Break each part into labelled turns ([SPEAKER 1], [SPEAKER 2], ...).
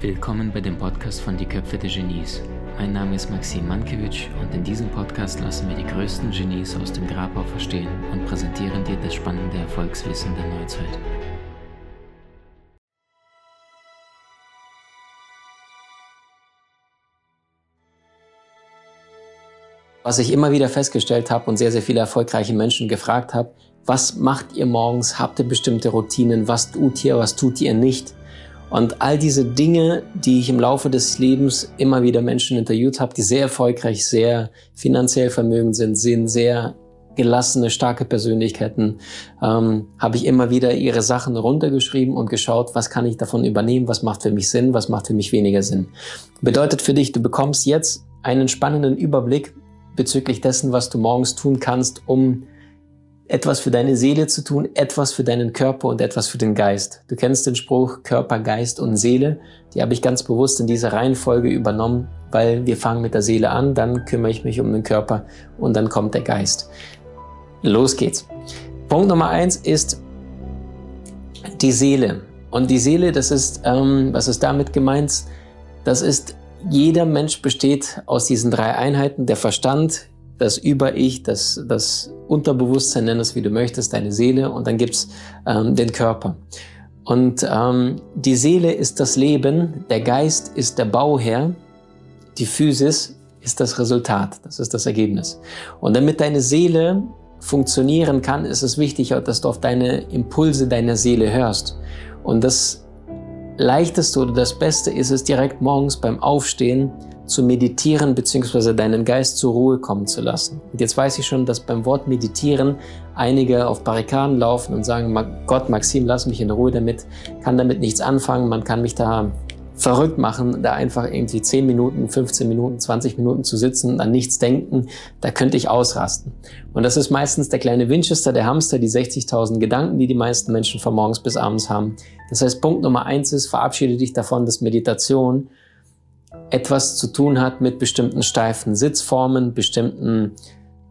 [SPEAKER 1] Willkommen bei dem Podcast von Die Köpfe der Genies. Mein Name ist Maxim Mankewitsch und in diesem Podcast lassen wir die größten Genies aus dem Grabau verstehen und präsentieren dir das spannende Erfolgswissen der Neuzeit.
[SPEAKER 2] Was ich immer wieder festgestellt habe und sehr, sehr viele erfolgreiche Menschen gefragt habe, was macht ihr morgens? Habt ihr bestimmte Routinen? Was tut ihr? Was tut ihr nicht? Und all diese Dinge, die ich im Laufe des Lebens immer wieder Menschen interviewt habe, die sehr erfolgreich, sehr finanziell vermögend sind, sind sehr gelassene, starke Persönlichkeiten, ähm, habe ich immer wieder ihre Sachen runtergeschrieben und geschaut, was kann ich davon übernehmen, was macht für mich Sinn, was macht für mich weniger Sinn. Bedeutet für dich, du bekommst jetzt einen spannenden Überblick bezüglich dessen, was du morgens tun kannst, um etwas für deine Seele zu tun, etwas für deinen Körper und etwas für den Geist. Du kennst den Spruch Körper, Geist und Seele. Die habe ich ganz bewusst in dieser Reihenfolge übernommen, weil wir fangen mit der Seele an, dann kümmere ich mich um den Körper und dann kommt der Geist. Los geht's. Punkt Nummer eins ist die Seele. Und die Seele, das ist, ähm, was ist damit gemeint? Das ist, jeder Mensch besteht aus diesen drei Einheiten, der Verstand, das Über-Ich, das, das Unterbewusstsein, nenn es wie du möchtest, deine Seele und dann gibt's ähm, den Körper. Und ähm, die Seele ist das Leben, der Geist ist der Bauherr, die Physis ist das Resultat, das ist das Ergebnis. Und damit deine Seele funktionieren kann, ist es wichtig, dass du auf deine Impulse deiner Seele hörst. Und das Leichteste oder das Beste ist es direkt morgens beim Aufstehen zu meditieren bzw. deinen Geist zur Ruhe kommen zu lassen. Und jetzt weiß ich schon, dass beim Wort meditieren einige auf Barrikaden laufen und sagen, Gott, Maxim, lass mich in Ruhe damit, kann damit nichts anfangen, man kann mich da verrückt machen, da einfach irgendwie 10 Minuten, 15 Minuten, 20 Minuten zu sitzen, an nichts denken, da könnte ich ausrasten. Und das ist meistens der kleine Winchester, der Hamster, die 60.000 Gedanken, die die meisten Menschen von morgens bis abends haben. Das heißt, Punkt Nummer eins ist, verabschiede dich davon, dass Meditation etwas zu tun hat mit bestimmten steifen Sitzformen, bestimmten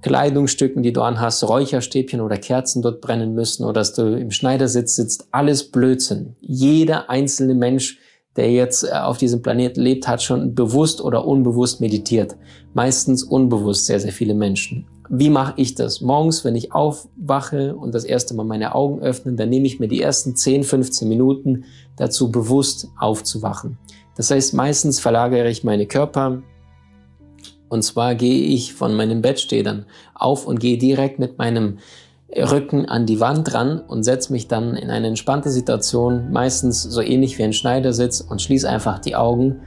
[SPEAKER 2] Kleidungsstücken, die du anhast, Räucherstäbchen oder Kerzen dort brennen müssen oder dass du im Schneidersitz sitzt, alles Blödsinn. Jeder einzelne Mensch, der jetzt äh, auf diesem Planeten lebt, hat schon bewusst oder unbewusst meditiert. Meistens unbewusst sehr, sehr viele Menschen. Wie mache ich das? Morgens, wenn ich aufwache und das erste Mal meine Augen öffne, dann nehme ich mir die ersten 10, 15 Minuten dazu bewusst aufzuwachen. Das heißt, meistens verlagere ich meine Körper und zwar gehe ich von meinem Bett, dann auf und gehe direkt mit meinem Rücken an die Wand ran und setze mich dann in eine entspannte Situation, meistens so ähnlich wie ein Schneidersitz und schließe einfach die Augen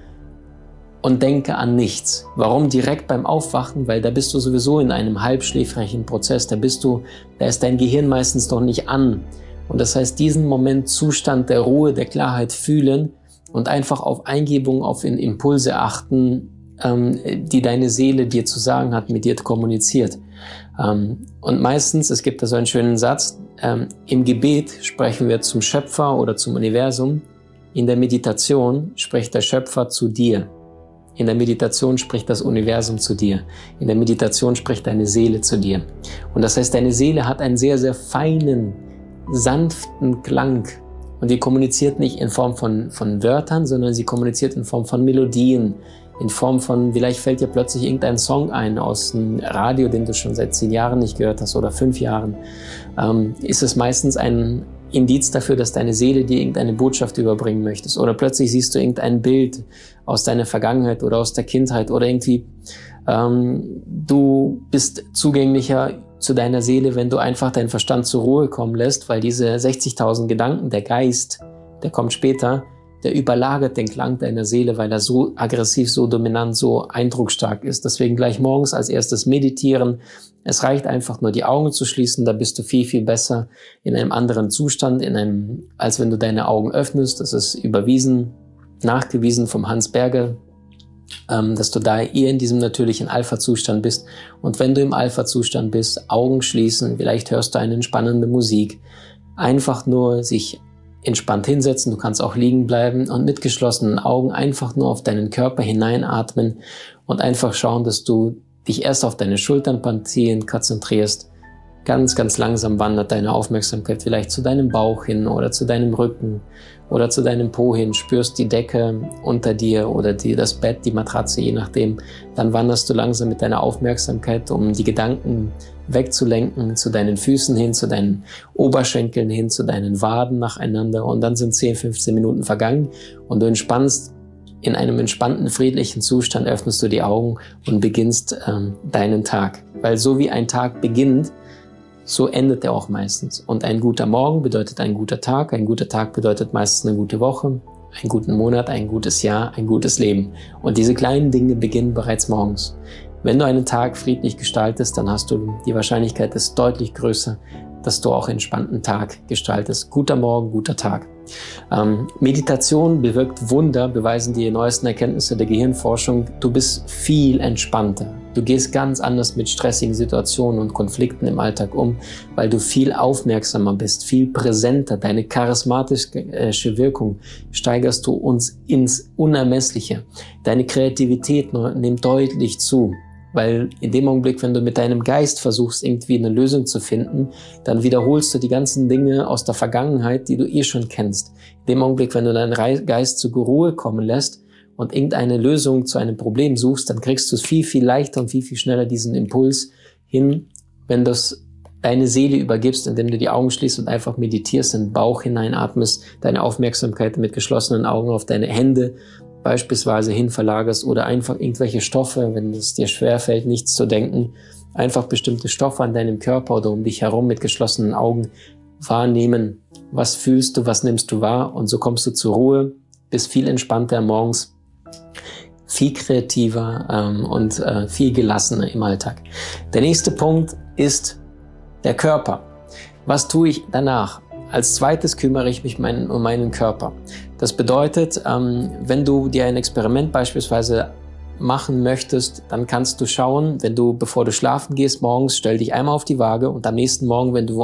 [SPEAKER 2] und denke an nichts. Warum direkt beim Aufwachen? Weil da bist du sowieso in einem halbschläfrigen Prozess. Da bist du, da ist dein Gehirn meistens noch nicht an. Und das heißt, diesen Moment Zustand der Ruhe, der Klarheit fühlen und einfach auf Eingebungen, auf Impulse achten, ähm, die deine Seele dir zu sagen hat, mit dir kommuniziert. Ähm, und meistens, es gibt da so einen schönen Satz, ähm, im Gebet sprechen wir zum Schöpfer oder zum Universum, in der Meditation spricht der Schöpfer zu dir. In der Meditation spricht das Universum zu dir. In der Meditation spricht deine Seele zu dir. Und das heißt, deine Seele hat einen sehr, sehr feinen, sanften Klang, und die kommuniziert nicht in Form von, von Wörtern, sondern sie kommuniziert in Form von Melodien, in Form von, vielleicht fällt dir plötzlich irgendein Song ein aus dem Radio, den du schon seit zehn Jahren nicht gehört hast oder fünf Jahren. Ähm, ist es meistens ein Indiz dafür, dass deine Seele dir irgendeine Botschaft überbringen möchtest. Oder plötzlich siehst du irgendein Bild aus deiner Vergangenheit oder aus der Kindheit oder irgendwie ähm, du bist zugänglicher zu deiner Seele, wenn du einfach deinen Verstand zur Ruhe kommen lässt, weil diese 60.000 Gedanken, der Geist, der kommt später, der überlagert den Klang deiner Seele, weil er so aggressiv, so dominant, so eindrucksstark ist. Deswegen gleich morgens als erstes meditieren. Es reicht einfach nur die Augen zu schließen, da bist du viel, viel besser in einem anderen Zustand, in einem, als wenn du deine Augen öffnest. Das ist überwiesen, nachgewiesen vom Hans Berger, dass du da eher in diesem natürlichen Alpha-Zustand bist. Und wenn du im Alpha-Zustand bist, Augen schließen, vielleicht hörst du eine entspannende Musik, einfach nur sich entspannt hinsetzen, du kannst auch liegen bleiben und mit geschlossenen Augen einfach nur auf deinen Körper hineinatmen und einfach schauen, dass du dich erst auf deine Schulternpartien konzentrierst, Ganz, ganz langsam wandert deine Aufmerksamkeit vielleicht zu deinem Bauch hin oder zu deinem Rücken oder zu deinem Po hin, spürst die Decke unter dir oder die, das Bett, die Matratze, je nachdem. Dann wanderst du langsam mit deiner Aufmerksamkeit, um die Gedanken wegzulenken, zu deinen Füßen hin, zu deinen Oberschenkeln hin, zu deinen Waden nacheinander. Und dann sind 10, 15 Minuten vergangen und du entspannst in einem entspannten, friedlichen Zustand, öffnest du die Augen und beginnst ähm, deinen Tag. Weil so wie ein Tag beginnt, so endet er auch meistens. Und ein guter Morgen bedeutet ein guter Tag, ein guter Tag bedeutet meistens eine gute Woche, einen guten Monat, ein gutes Jahr, ein gutes Leben. Und diese kleinen Dinge beginnen bereits morgens. Wenn du einen Tag friedlich gestaltest, dann hast du die Wahrscheinlichkeit ist deutlich größer, dass du auch entspannten Tag gestaltest. Guter Morgen, guter Tag. Ähm, Meditation bewirkt Wunder, beweisen die neuesten Erkenntnisse der Gehirnforschung. Du bist viel entspannter. Du gehst ganz anders mit stressigen Situationen und Konflikten im Alltag um, weil du viel aufmerksamer bist, viel präsenter. Deine charismatische Wirkung steigerst du uns ins Unermessliche. Deine Kreativität nimmt deutlich zu. Weil in dem Augenblick, wenn du mit deinem Geist versuchst, irgendwie eine Lösung zu finden, dann wiederholst du die ganzen Dinge aus der Vergangenheit, die du eh schon kennst. In dem Augenblick, wenn du deinen Geist zur Ruhe kommen lässt und irgendeine Lösung zu einem Problem suchst, dann kriegst du viel, viel leichter und viel, viel schneller diesen Impuls hin, wenn du deine Seele übergibst, indem du die Augen schließt und einfach meditierst, den Bauch hineinatmest, deine Aufmerksamkeit mit geschlossenen Augen auf deine Hände beispielsweise hin verlagerst oder einfach irgendwelche Stoffe, wenn es dir schwerfällt, nichts zu denken, einfach bestimmte Stoffe an deinem Körper oder um dich herum mit geschlossenen Augen wahrnehmen. Was fühlst du, was nimmst du wahr? Und so kommst du zur Ruhe, bist viel entspannter morgens, viel kreativer ähm, und äh, viel gelassener im Alltag. Der nächste Punkt ist der Körper. Was tue ich danach? Als zweites kümmere ich mich mein, um meinen Körper. Das bedeutet, ähm, wenn du dir ein Experiment beispielsweise machen möchtest, dann kannst du schauen, wenn du, bevor du schlafen gehst, morgens stell dich einmal auf die Waage und am nächsten Morgen, wenn du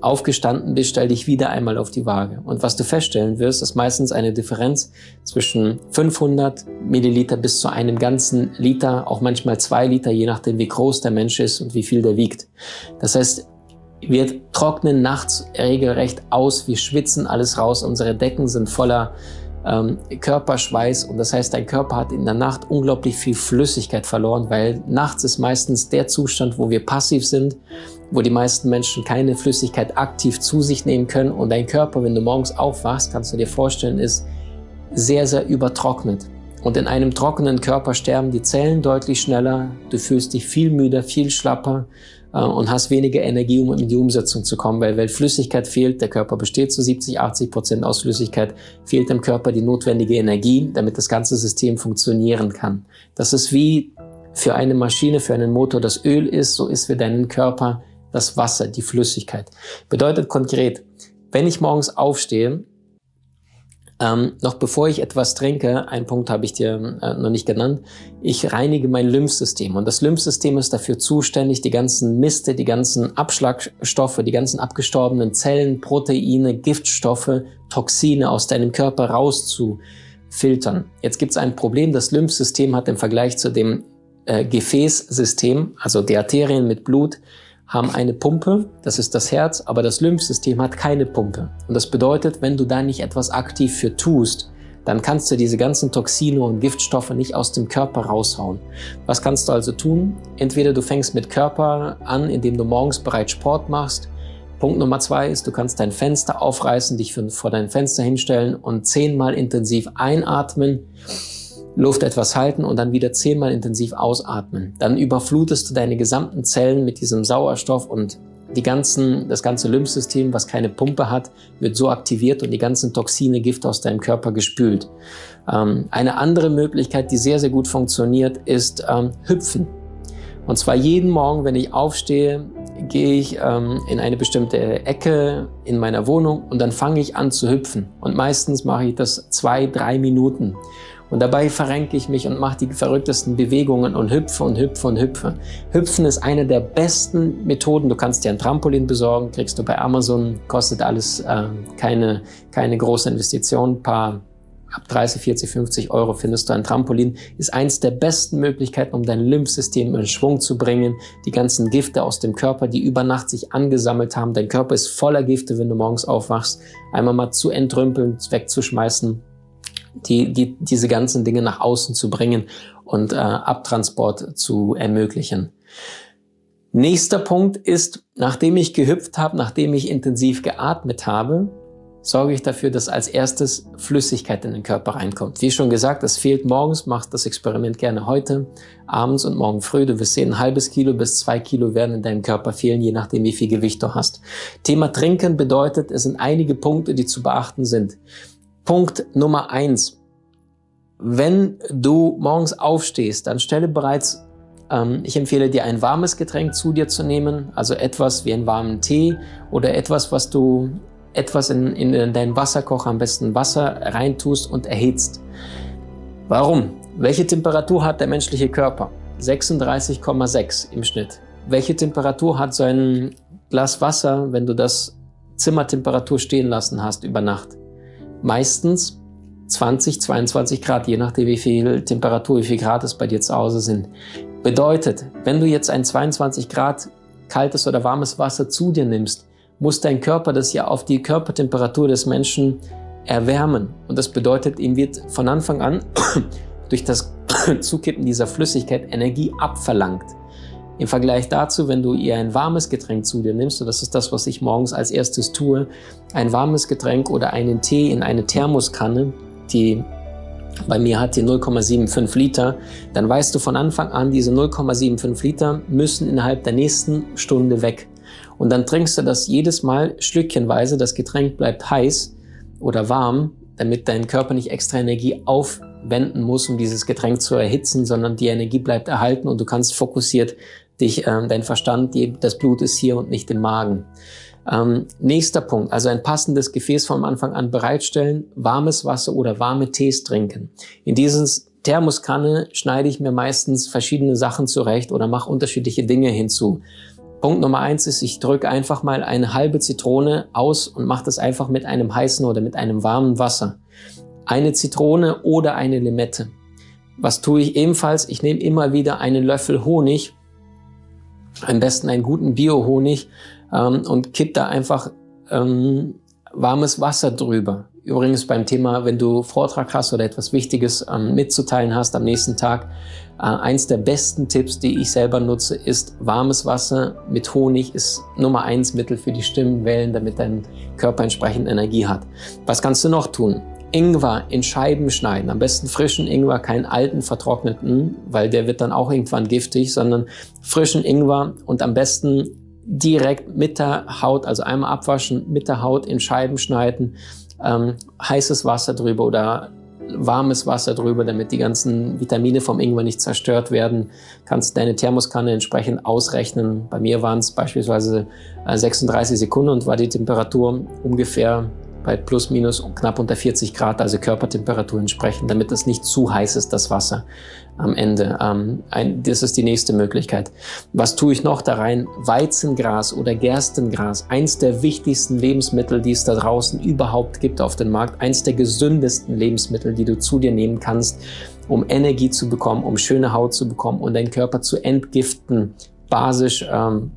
[SPEAKER 2] aufgestanden bist, stell dich wieder einmal auf die Waage. Und was du feststellen wirst, ist meistens eine Differenz zwischen 500 Milliliter bis zu einem ganzen Liter, auch manchmal zwei Liter, je nachdem, wie groß der Mensch ist und wie viel der wiegt. Das heißt, wir trocknen nachts regelrecht aus, wir schwitzen alles raus, unsere Decken sind voller ähm, Körperschweiß und das heißt, dein Körper hat in der Nacht unglaublich viel Flüssigkeit verloren, weil nachts ist meistens der Zustand, wo wir passiv sind, wo die meisten Menschen keine Flüssigkeit aktiv zu sich nehmen können und dein Körper, wenn du morgens aufwachst, kannst du dir vorstellen, ist sehr, sehr übertrocknet. Und in einem trockenen Körper sterben die Zellen deutlich schneller, du fühlst dich viel müder, viel schlapper und hast weniger Energie, um in die Umsetzung zu kommen, weil, weil Flüssigkeit fehlt, der Körper besteht zu 70, 80 Prozent aus Flüssigkeit, fehlt dem Körper die notwendige Energie, damit das ganze System funktionieren kann. Das ist wie für eine Maschine, für einen Motor das Öl ist, so ist für deinen Körper das Wasser, die Flüssigkeit. Bedeutet konkret, wenn ich morgens aufstehe, ähm, noch bevor ich etwas trinke, ein Punkt habe ich dir äh, noch nicht genannt, ich reinige mein Lymphsystem. Und das Lymphsystem ist dafür zuständig, die ganzen Miste, die ganzen Abschlagstoffe, die ganzen abgestorbenen Zellen, Proteine, Giftstoffe, Toxine aus deinem Körper rauszufiltern. Jetzt gibt es ein Problem, das Lymphsystem hat im Vergleich zu dem äh, Gefäßsystem, also die Arterien mit Blut, haben eine Pumpe, das ist das Herz, aber das Lymphsystem hat keine Pumpe. Und das bedeutet, wenn du da nicht etwas aktiv für tust, dann kannst du diese ganzen Toxine und Giftstoffe nicht aus dem Körper raushauen. Was kannst du also tun? Entweder du fängst mit Körper an, indem du morgens bereits Sport machst. Punkt Nummer zwei ist, du kannst dein Fenster aufreißen, dich vor dein Fenster hinstellen und zehnmal intensiv einatmen Luft etwas halten und dann wieder zehnmal intensiv ausatmen. Dann überflutest du deine gesamten Zellen mit diesem Sauerstoff und die ganzen, das ganze Lymphsystem, was keine Pumpe hat, wird so aktiviert und die ganzen Toxine, Gifte aus deinem Körper gespült. Ähm, eine andere Möglichkeit, die sehr, sehr gut funktioniert, ist ähm, Hüpfen. Und zwar jeden Morgen, wenn ich aufstehe, gehe ich ähm, in eine bestimmte Ecke in meiner Wohnung und dann fange ich an zu hüpfen. Und meistens mache ich das zwei, drei Minuten. Und dabei verrenke ich mich und mache die verrücktesten Bewegungen und hüpfe und hüpfe und hüpfe. Hüpfen ist eine der besten Methoden. Du kannst dir ein Trampolin besorgen, kriegst du bei Amazon, kostet alles äh, keine, keine große Investition, paar ab 30, 40, 50 Euro findest du ein Trampolin, ist eins der besten Möglichkeiten, um dein Lymphsystem in Schwung zu bringen. Die ganzen Gifte aus dem Körper, die über Nacht sich angesammelt haben. Dein Körper ist voller Gifte, wenn du morgens aufwachst. Einmal mal zu entrümpeln, wegzuschmeißen, die, die, diese ganzen Dinge nach außen zu bringen und äh, Abtransport zu ermöglichen. Nächster Punkt ist, nachdem ich gehüpft habe, nachdem ich intensiv geatmet habe, sorge ich dafür, dass als erstes Flüssigkeit in den Körper reinkommt. Wie schon gesagt, es fehlt morgens, mach das Experiment gerne heute, abends und morgen früh. Du wirst sehen, ein halbes Kilo bis zwei Kilo werden in deinem Körper fehlen, je nachdem, wie viel Gewicht du hast. Thema Trinken bedeutet, es sind einige Punkte, die zu beachten sind. Punkt Nummer eins. Wenn du morgens aufstehst, dann stelle bereits ähm, ich empfehle dir ein warmes Getränk zu dir zu nehmen, also etwas wie einen warmen Tee oder etwas, was du etwas in, in deinen Wasserkocher, am besten Wasser reintust und erhitzt. Warum? Welche Temperatur hat der menschliche Körper? 36,6 im Schnitt. Welche Temperatur hat so ein Glas Wasser, wenn du das Zimmertemperatur stehen lassen hast über Nacht? Meistens 20, 22 Grad, je nachdem wie viel Temperatur, wie viel Grad es bei dir zu Hause sind. Bedeutet, wenn du jetzt ein 22 Grad kaltes oder warmes Wasser zu dir nimmst, muss dein Körper das ja auf die Körpertemperatur des Menschen erwärmen. Und das bedeutet, ihm wird von Anfang an durch das Zukippen dieser Flüssigkeit Energie abverlangt. Im Vergleich dazu, wenn du ihr ein warmes Getränk zu dir nimmst, und das ist das, was ich morgens als erstes tue, ein warmes Getränk oder einen Tee in eine Thermoskanne, die bei mir hat die 0,75 Liter, dann weißt du von Anfang an, diese 0,75 Liter müssen innerhalb der nächsten Stunde weg. Und dann trinkst du das jedes Mal schlückchenweise. Das Getränk bleibt heiß oder warm, damit dein Körper nicht extra Energie aufwenden muss, um dieses Getränk zu erhitzen, sondern die Energie bleibt erhalten und du kannst fokussiert dich, äh, dein Verstand, die, das Blut ist hier und nicht im Magen. Ähm, nächster Punkt, also ein passendes Gefäß vom Anfang an bereitstellen, warmes Wasser oder warme Tees trinken. In dieses Thermoskanne schneide ich mir meistens verschiedene Sachen zurecht oder mache unterschiedliche Dinge hinzu. Punkt Nummer eins ist, ich drücke einfach mal eine halbe Zitrone aus und mache das einfach mit einem heißen oder mit einem warmen Wasser. Eine Zitrone oder eine Limette. Was tue ich ebenfalls? Ich nehme immer wieder einen Löffel Honig, am besten einen guten Bio-Honig ähm, und kipp da einfach ähm, warmes Wasser drüber. Übrigens beim Thema, wenn du Vortrag hast oder etwas Wichtiges ähm, mitzuteilen hast am nächsten Tag, äh, eins der besten Tipps, die ich selber nutze, ist warmes Wasser mit Honig ist Nummer eins Mittel für die Stimmenwellen, damit dein Körper entsprechend Energie hat. Was kannst du noch tun? Ingwer in Scheiben schneiden. Am besten frischen Ingwer, keinen alten vertrockneten, weil der wird dann auch irgendwann giftig, sondern frischen Ingwer und am besten direkt mit der Haut, also einmal abwaschen, mit der Haut in Scheiben schneiden, ähm, heißes Wasser drüber oder warmes Wasser drüber, damit die ganzen Vitamine vom Ingwer nicht zerstört werden. Kannst deine Thermoskanne entsprechend ausrechnen. Bei mir waren es beispielsweise 36 äh, Sekunden und war die Temperatur ungefähr bei plus minus knapp unter 40 Grad, also Körpertemperatur entsprechend, damit es nicht zu heiß ist, das Wasser am Ende. Ähm, ein, das ist die nächste Möglichkeit. Was tue ich noch da rein? Weizengras oder Gerstengras, eins der wichtigsten Lebensmittel, die es da draußen überhaupt gibt auf dem Markt, eins der gesündesten Lebensmittel, die du zu dir nehmen kannst, um Energie zu bekommen, um schöne Haut zu bekommen und deinen Körper zu entgiften, basisch ähm,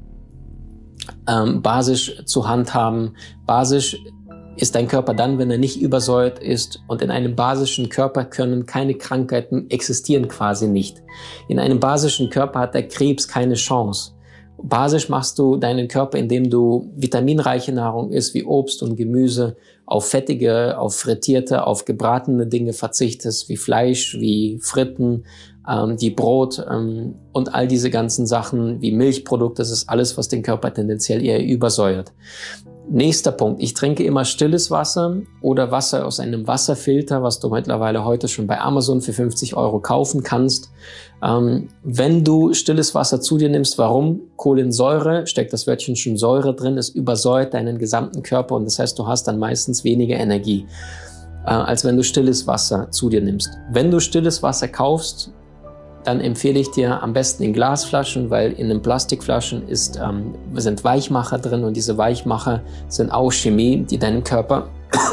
[SPEAKER 2] ähm, basisch zu handhaben, basisch ist dein Körper dann, wenn er nicht übersäuert ist und in einem basischen Körper können keine Krankheiten existieren quasi nicht. In einem basischen Körper hat der Krebs keine Chance. Basisch machst du deinen Körper, indem du vitaminreiche Nahrung isst, wie Obst und Gemüse, auf fettige, auf frittierte, auf gebratene Dinge verzichtest, wie Fleisch, wie Fritten, ähm, wie Brot ähm, und all diese ganzen Sachen wie Milchprodukte. Das ist alles, was den Körper tendenziell eher übersäuert. Nächster Punkt. Ich trinke immer stilles Wasser oder Wasser aus einem Wasserfilter, was du mittlerweile heute schon bei Amazon für 50 Euro kaufen kannst. Ähm, wenn du stilles Wasser zu dir nimmst, warum? Kohlensäure, steckt das Wörtchen schon Säure drin, es übersäuert deinen gesamten Körper und das heißt, du hast dann meistens weniger Energie, äh, als wenn du stilles Wasser zu dir nimmst. Wenn du stilles Wasser kaufst, dann empfehle ich dir am besten in Glasflaschen, weil in den Plastikflaschen ist, ähm, sind Weichmacher drin und diese Weichmacher sind auch Chemie, die deinen Körper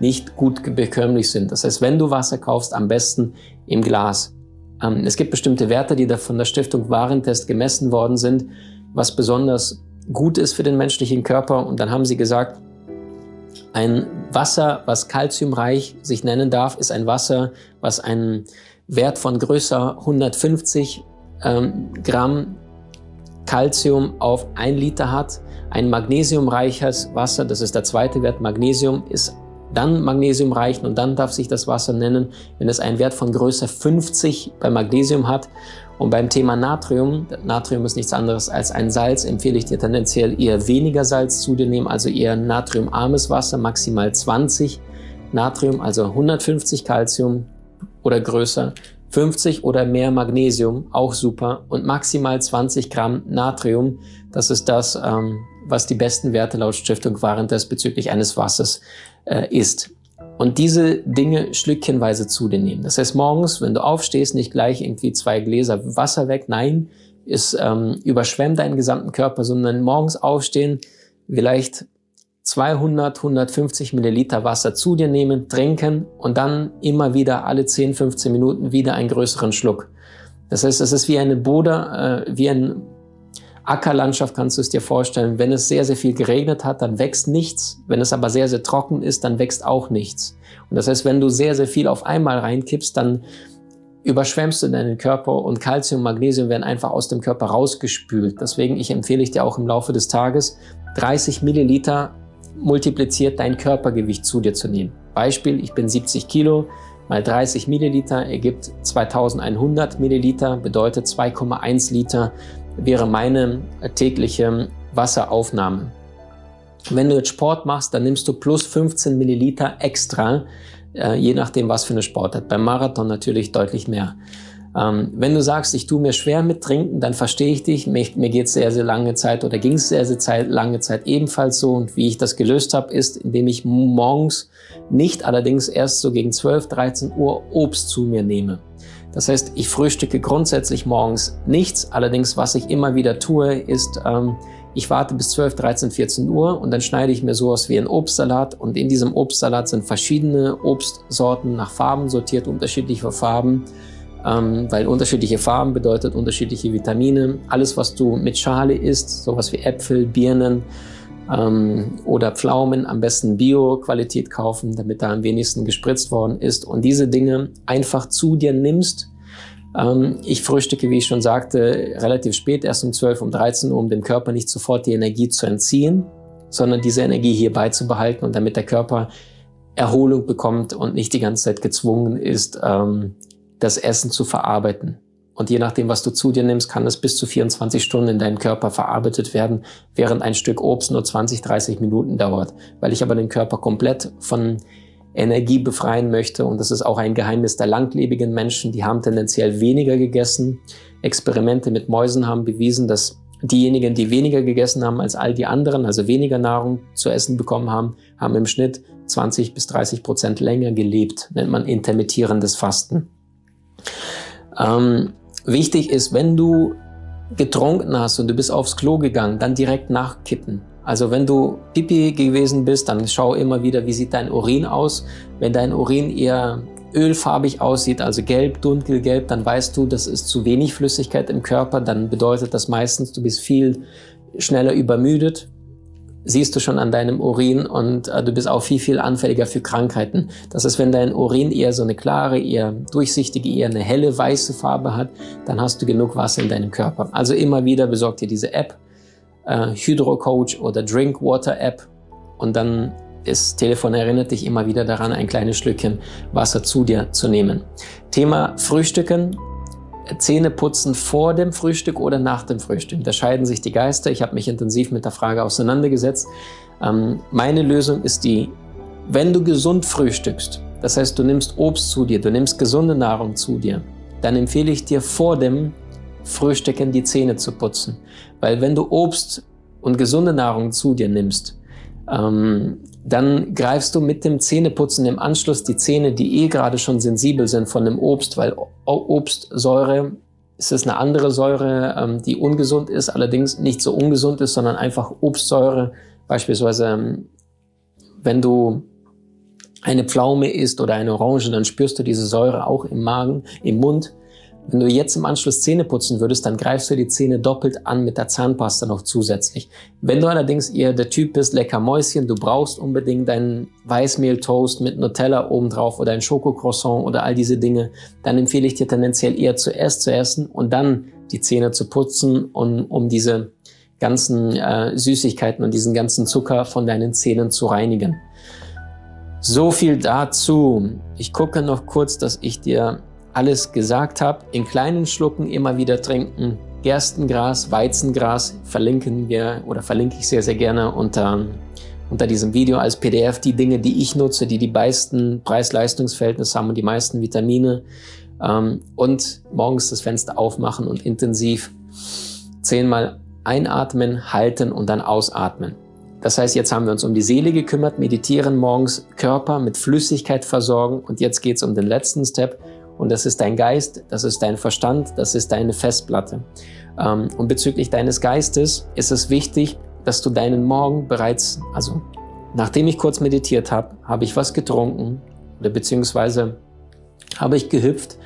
[SPEAKER 2] nicht gut bekömmlich sind. Das heißt, wenn du Wasser kaufst, am besten im Glas. Ähm, es gibt bestimmte Werte, die da von der Stiftung Warentest gemessen worden sind, was besonders gut ist für den menschlichen Körper. Und dann haben sie gesagt, ein Wasser, was kalziumreich sich nennen darf, ist ein Wasser, was einen Wert von größer 150 ähm, Gramm Calcium auf ein Liter hat. Ein magnesiumreiches Wasser, das ist der zweite Wert, Magnesium ist dann magnesiumreich und dann darf sich das Wasser nennen, wenn es einen Wert von größer 50 bei Magnesium hat. Und beim Thema Natrium, Natrium ist nichts anderes als ein Salz, empfehle ich dir tendenziell eher weniger Salz zu dir nehmen, also eher natriumarmes Wasser, maximal 20 Natrium, also 150 Calcium oder größer, 50 oder mehr Magnesium, auch super, und maximal 20 Gramm Natrium. Das ist das, ähm, was die besten Werte laut Stiftung Warentest bezüglich eines Wassers äh, ist. Und diese Dinge schlückchenweise zu dir nehmen. Das heißt, morgens, wenn du aufstehst, nicht gleich irgendwie zwei Gläser Wasser weg. Nein, es ähm, überschwemmt deinen gesamten Körper, sondern morgens aufstehen, vielleicht 200, 150 Milliliter Wasser zu dir nehmen, trinken und dann immer wieder alle 10, 15 Minuten wieder einen größeren Schluck. Das heißt, es ist wie eine Boda, äh, wie ein Ackerlandschaft kannst du es dir vorstellen. Wenn es sehr, sehr viel geregnet hat, dann wächst nichts. Wenn es aber sehr, sehr trocken ist, dann wächst auch nichts. Und das heißt, wenn du sehr, sehr viel auf einmal reinkippst, dann überschwemmst du deinen Körper und Kalzium und Magnesium werden einfach aus dem Körper rausgespült. Deswegen ich empfehle ich dir auch im Laufe des Tages 30 Milliliter multipliziert dein Körpergewicht zu dir zu nehmen. Beispiel, ich bin 70 Kilo, mal 30 Milliliter ergibt 2100 Milliliter, bedeutet 2,1 Liter wäre meine tägliche Wasseraufnahme. Wenn du jetzt Sport machst, dann nimmst du plus 15 Milliliter extra, äh, je nachdem, was für eine Sportart. Beim Marathon natürlich deutlich mehr. Ähm, wenn du sagst, ich tue mir schwer mit Trinken, dann verstehe ich dich. Mir, mir geht es sehr, sehr lange Zeit oder ging es sehr, sehr Zeit, lange Zeit ebenfalls so. Und wie ich das gelöst habe, ist, indem ich morgens nicht allerdings erst so gegen 12, 13 Uhr Obst zu mir nehme. Das heißt, ich frühstücke grundsätzlich morgens nichts. Allerdings, was ich immer wieder tue, ist, ähm, ich warte bis 12, 13, 14 Uhr und dann schneide ich mir sowas wie einen Obstsalat und in diesem Obstsalat sind verschiedene Obstsorten nach Farben sortiert, unterschiedliche Farben, ähm, weil unterschiedliche Farben bedeutet unterschiedliche Vitamine. Alles, was du mit Schale isst, sowas wie Äpfel, Birnen, ähm, oder Pflaumen am besten Bio-Qualität kaufen, damit da am wenigsten gespritzt worden ist und diese Dinge einfach zu dir nimmst. Ähm, ich frühstücke, wie ich schon sagte, relativ spät, erst um 12, um 13 Uhr, um dem Körper nicht sofort die Energie zu entziehen, sondern diese Energie hier beizubehalten und damit der Körper Erholung bekommt und nicht die ganze Zeit gezwungen ist, ähm, das Essen zu verarbeiten. Und je nachdem, was du zu dir nimmst, kann es bis zu 24 Stunden in deinem Körper verarbeitet werden, während ein Stück Obst nur 20, 30 Minuten dauert. Weil ich aber den Körper komplett von Energie befreien möchte. Und das ist auch ein Geheimnis der langlebigen Menschen. Die haben tendenziell weniger gegessen. Experimente mit Mäusen haben bewiesen, dass diejenigen, die weniger gegessen haben als all die anderen, also weniger Nahrung zu essen bekommen haben, haben im Schnitt 20 bis 30 Prozent länger gelebt. Nennt man intermittierendes Fasten. Ähm, Wichtig ist, wenn du getrunken hast und du bist aufs Klo gegangen, dann direkt nachkippen. Also wenn du Pipi gewesen bist, dann schau immer wieder, wie sieht dein Urin aus. Wenn dein Urin eher ölfarbig aussieht, also gelb, dunkelgelb, dann weißt du, das ist zu wenig Flüssigkeit im Körper. Dann bedeutet das meistens, du bist viel schneller übermüdet siehst du schon an deinem Urin und äh, du bist auch viel, viel anfälliger für Krankheiten. Das ist, wenn dein Urin eher so eine klare, eher durchsichtige, eher eine helle weiße Farbe hat, dann hast du genug Wasser in deinem Körper. Also immer wieder besorg dir diese App, äh, Hydro Coach oder Drinkwater App und dann das Telefon erinnert dich immer wieder daran, ein kleines Schlückchen Wasser zu dir zu nehmen. Thema Frühstücken Zähne putzen vor dem Frühstück oder nach dem Frühstück. Da scheiden sich die Geister. Ich habe mich intensiv mit der Frage auseinandergesetzt. Ähm, meine Lösung ist die, wenn du gesund frühstückst, das heißt, du nimmst Obst zu dir, du nimmst gesunde Nahrung zu dir, dann empfehle ich dir vor dem Frühstücken die Zähne zu putzen. Weil wenn du Obst und gesunde Nahrung zu dir nimmst, ähm, dann greifst du mit dem Zähneputzen im Anschluss die Zähne, die eh gerade schon sensibel sind von dem Obst, weil Obstsäure es ist eine andere Säure, ähm, die ungesund ist, allerdings nicht so ungesund ist, sondern einfach Obstsäure. Beispielsweise, ähm, wenn du eine Pflaume isst oder eine Orange, dann spürst du diese Säure auch im Magen, im Mund. Wenn du jetzt im Anschluss Zähne putzen würdest, dann greifst du die Zähne doppelt an mit der Zahnpasta noch zusätzlich. Wenn du allerdings eher der Typ bist, lecker Mäuschen, du brauchst unbedingt deinen Weißmehltoast mit Nutella obendrauf oder ein Schokocroissant oder all diese Dinge, dann empfehle ich dir tendenziell eher zuerst zu essen und dann die Zähne zu putzen, um, um diese ganzen äh, Süßigkeiten und diesen ganzen Zucker von deinen Zähnen zu reinigen. So viel dazu. Ich gucke noch kurz, dass ich dir alles gesagt habe. In kleinen Schlucken immer wieder trinken. Gerstengras, Weizengras verlinken wir oder verlinke ich sehr, sehr gerne unter, unter diesem Video als PDF die Dinge, die ich nutze, die die meisten Preis-Leistungs-Verhältnisse haben und die meisten Vitamine. Ähm, und morgens das Fenster aufmachen und intensiv zehnmal einatmen, halten und dann ausatmen. Das heißt, jetzt haben wir uns um die Seele gekümmert, meditieren morgens, Körper mit Flüssigkeit versorgen und jetzt geht es um den letzten Step und das ist dein Geist, das ist dein Verstand, das ist deine Festplatte. Ähm, und bezüglich deines Geistes ist es wichtig, dass du deinen Morgen bereits, also nachdem ich kurz meditiert habe, habe ich was getrunken oder beziehungsweise habe ich gehüpft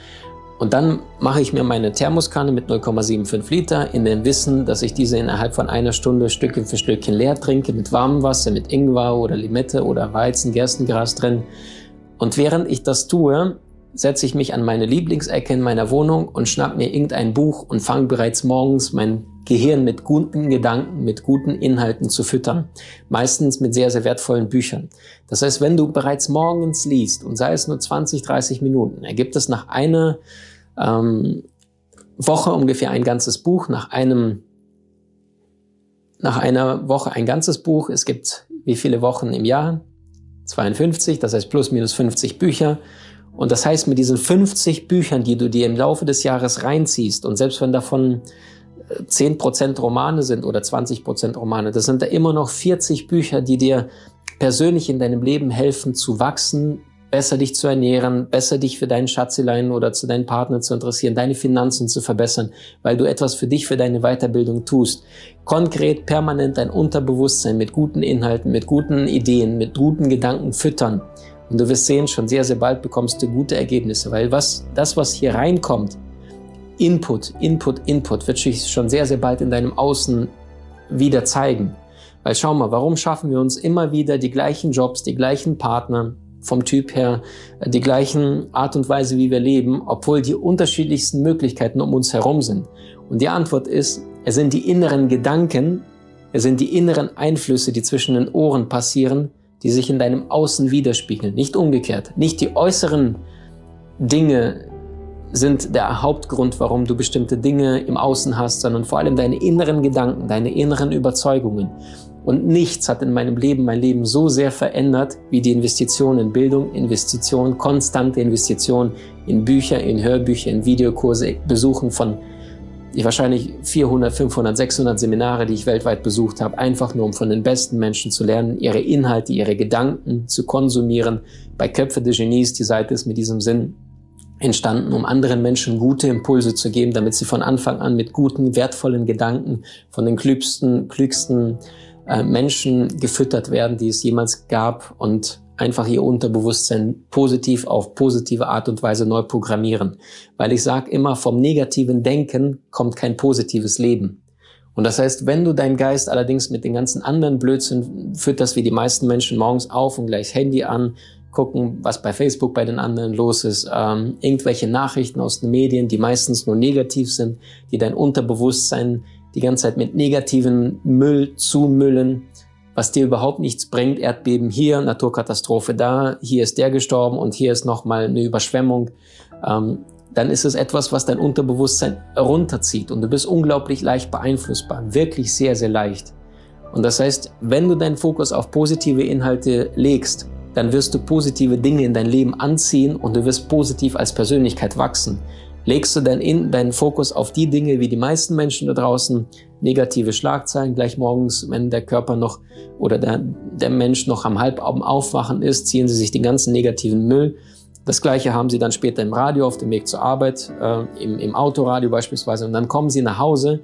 [SPEAKER 2] und dann mache ich mir meine Thermoskanne mit 0,75 Liter in dem Wissen, dass ich diese innerhalb von einer Stunde Stückchen für Stückchen leer trinke mit warmem Wasser, mit Ingwer oder Limette oder Weizen, Gerstengras drin. Und während ich das tue, setze ich mich an meine Lieblingsecke in meiner Wohnung und schnapp mir irgendein Buch und fange bereits morgens mein Gehirn mit guten Gedanken, mit guten Inhalten zu füttern. Meistens mit sehr, sehr wertvollen Büchern. Das heißt, wenn du bereits morgens liest und sei es nur 20, 30 Minuten, ergibt es nach einer ähm, Woche ungefähr ein ganzes Buch, nach einem nach einer Woche ein ganzes Buch. Es gibt wie viele Wochen im Jahr? 52, das heißt plus minus 50 Bücher. Und das heißt, mit diesen 50 Büchern, die du dir im Laufe des Jahres reinziehst, und selbst wenn davon 10% äh, Romane sind oder 20% Romane, das sind da immer noch 40 Bücher, die dir persönlich in deinem Leben helfen zu wachsen, besser dich zu ernähren, besser dich für deinen Schatzelein oder zu deinen Partner zu interessieren, deine Finanzen zu verbessern, weil du etwas für dich, für deine Weiterbildung tust. Konkret, permanent dein Unterbewusstsein mit guten Inhalten, mit guten Ideen, mit guten Gedanken füttern. Und du wirst sehen, schon sehr, sehr bald bekommst du gute Ergebnisse, weil was, das, was hier reinkommt, Input, Input, Input, wird sich schon sehr, sehr bald in deinem Außen wieder zeigen. Weil schau mal, warum schaffen wir uns immer wieder die gleichen Jobs, die gleichen Partner, vom Typ her, die gleichen Art und Weise, wie wir leben, obwohl die unterschiedlichsten Möglichkeiten um uns herum sind? Und die Antwort ist, es sind die inneren Gedanken, es sind die inneren Einflüsse, die zwischen den Ohren passieren, die sich in deinem Außen widerspiegeln, nicht umgekehrt. Nicht die äußeren Dinge sind der Hauptgrund, warum du bestimmte Dinge im Außen hast, sondern vor allem deine inneren Gedanken, deine inneren Überzeugungen. Und nichts hat in meinem Leben mein Leben so sehr verändert wie die Investition in Bildung, Investition, konstante Investition in Bücher, in Hörbücher, in Videokurse, Besuchen von ich wahrscheinlich 400, 500, 600 Seminare, die ich weltweit besucht habe, einfach nur um von den besten Menschen zu lernen, ihre Inhalte, ihre Gedanken zu konsumieren. Bei Köpfe des Genies, die Seite ist mit diesem Sinn entstanden, um anderen Menschen gute Impulse zu geben, damit sie von Anfang an mit guten, wertvollen Gedanken von den klügsten, klügsten äh, Menschen gefüttert werden, die es jemals gab und einfach ihr Unterbewusstsein positiv auf positive Art und Weise neu programmieren. Weil ich sage immer, vom negativen Denken kommt kein positives Leben. Und das heißt, wenn du deinen Geist allerdings mit den ganzen anderen Blödsinn fütterst, wie die meisten Menschen morgens auf und gleich Handy an, gucken, was bei Facebook bei den anderen los ist, ähm, irgendwelche Nachrichten aus den Medien, die meistens nur negativ sind, die dein Unterbewusstsein die ganze Zeit mit negativen Müll zumüllen, was dir überhaupt nichts bringt. Erdbeben hier, Naturkatastrophe da, hier ist der gestorben und hier ist nochmal eine Überschwemmung. Ähm, dann ist es etwas, was dein Unterbewusstsein runterzieht und du bist unglaublich leicht beeinflussbar, wirklich sehr, sehr leicht. Und das heißt, wenn du deinen Fokus auf positive Inhalte legst, dann wirst du positive Dinge in dein Leben anziehen und du wirst positiv als Persönlichkeit wachsen legst du dann in deinen Fokus auf die Dinge, wie die meisten Menschen da draußen, negative Schlagzeilen gleich morgens, wenn der Körper noch oder der, der Mensch noch am Halbabend aufwachen ist, ziehen sie sich den ganzen negativen Müll. Das gleiche haben sie dann später im Radio auf dem Weg zur Arbeit, äh, im, im Autoradio beispielsweise. Und dann kommen sie nach Hause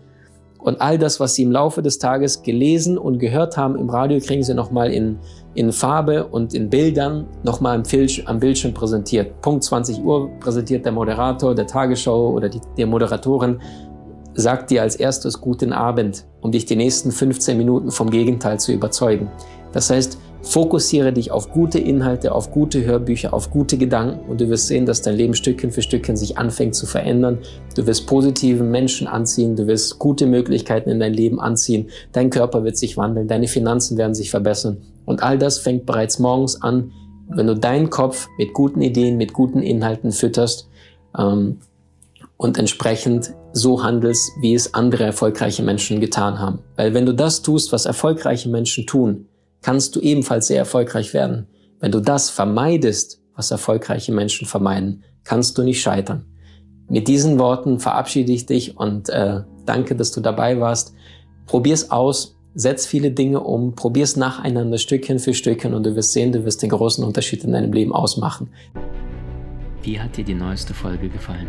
[SPEAKER 2] Und all das, was Sie im Laufe des Tages gelesen und gehört haben im Radio, kriegen Sie nochmal in, in Farbe und in Bildern nochmal am, am Bildschirm präsentiert. Punkt 20 Uhr präsentiert der Moderator der Tagesschau oder die, der Moderatorin, sagt dir als erstes guten Abend, um dich die nächsten 15 Minuten vom Gegenteil zu überzeugen. Das heißt, Fokussiere dich auf gute Inhalte, auf gute Hörbücher, auf gute Gedanken und du wirst sehen, dass dein Leben Stückchen für Stückchen sich anfängt zu verändern. Du wirst positive Menschen anziehen, du wirst gute Möglichkeiten in dein Leben anziehen, dein Körper wird sich wandeln, deine Finanzen werden sich verbessern und all das fängt bereits morgens an, wenn du deinen Kopf mit guten Ideen, mit guten Inhalten fütterst ähm, und entsprechend so handelst, wie es andere erfolgreiche Menschen getan haben. Weil wenn du das tust, was erfolgreiche Menschen tun, kannst du ebenfalls sehr erfolgreich werden. Wenn du das vermeidest, was erfolgreiche Menschen vermeiden, kannst du nicht scheitern. Mit diesen Worten verabschiede ich dich und äh, danke, dass du dabei warst. Probier's aus, setz viele Dinge um, probier's nacheinander Stückchen für Stückchen und du wirst sehen, du wirst den großen Unterschied in deinem Leben ausmachen.
[SPEAKER 1] Wie hat dir die neueste Folge gefallen?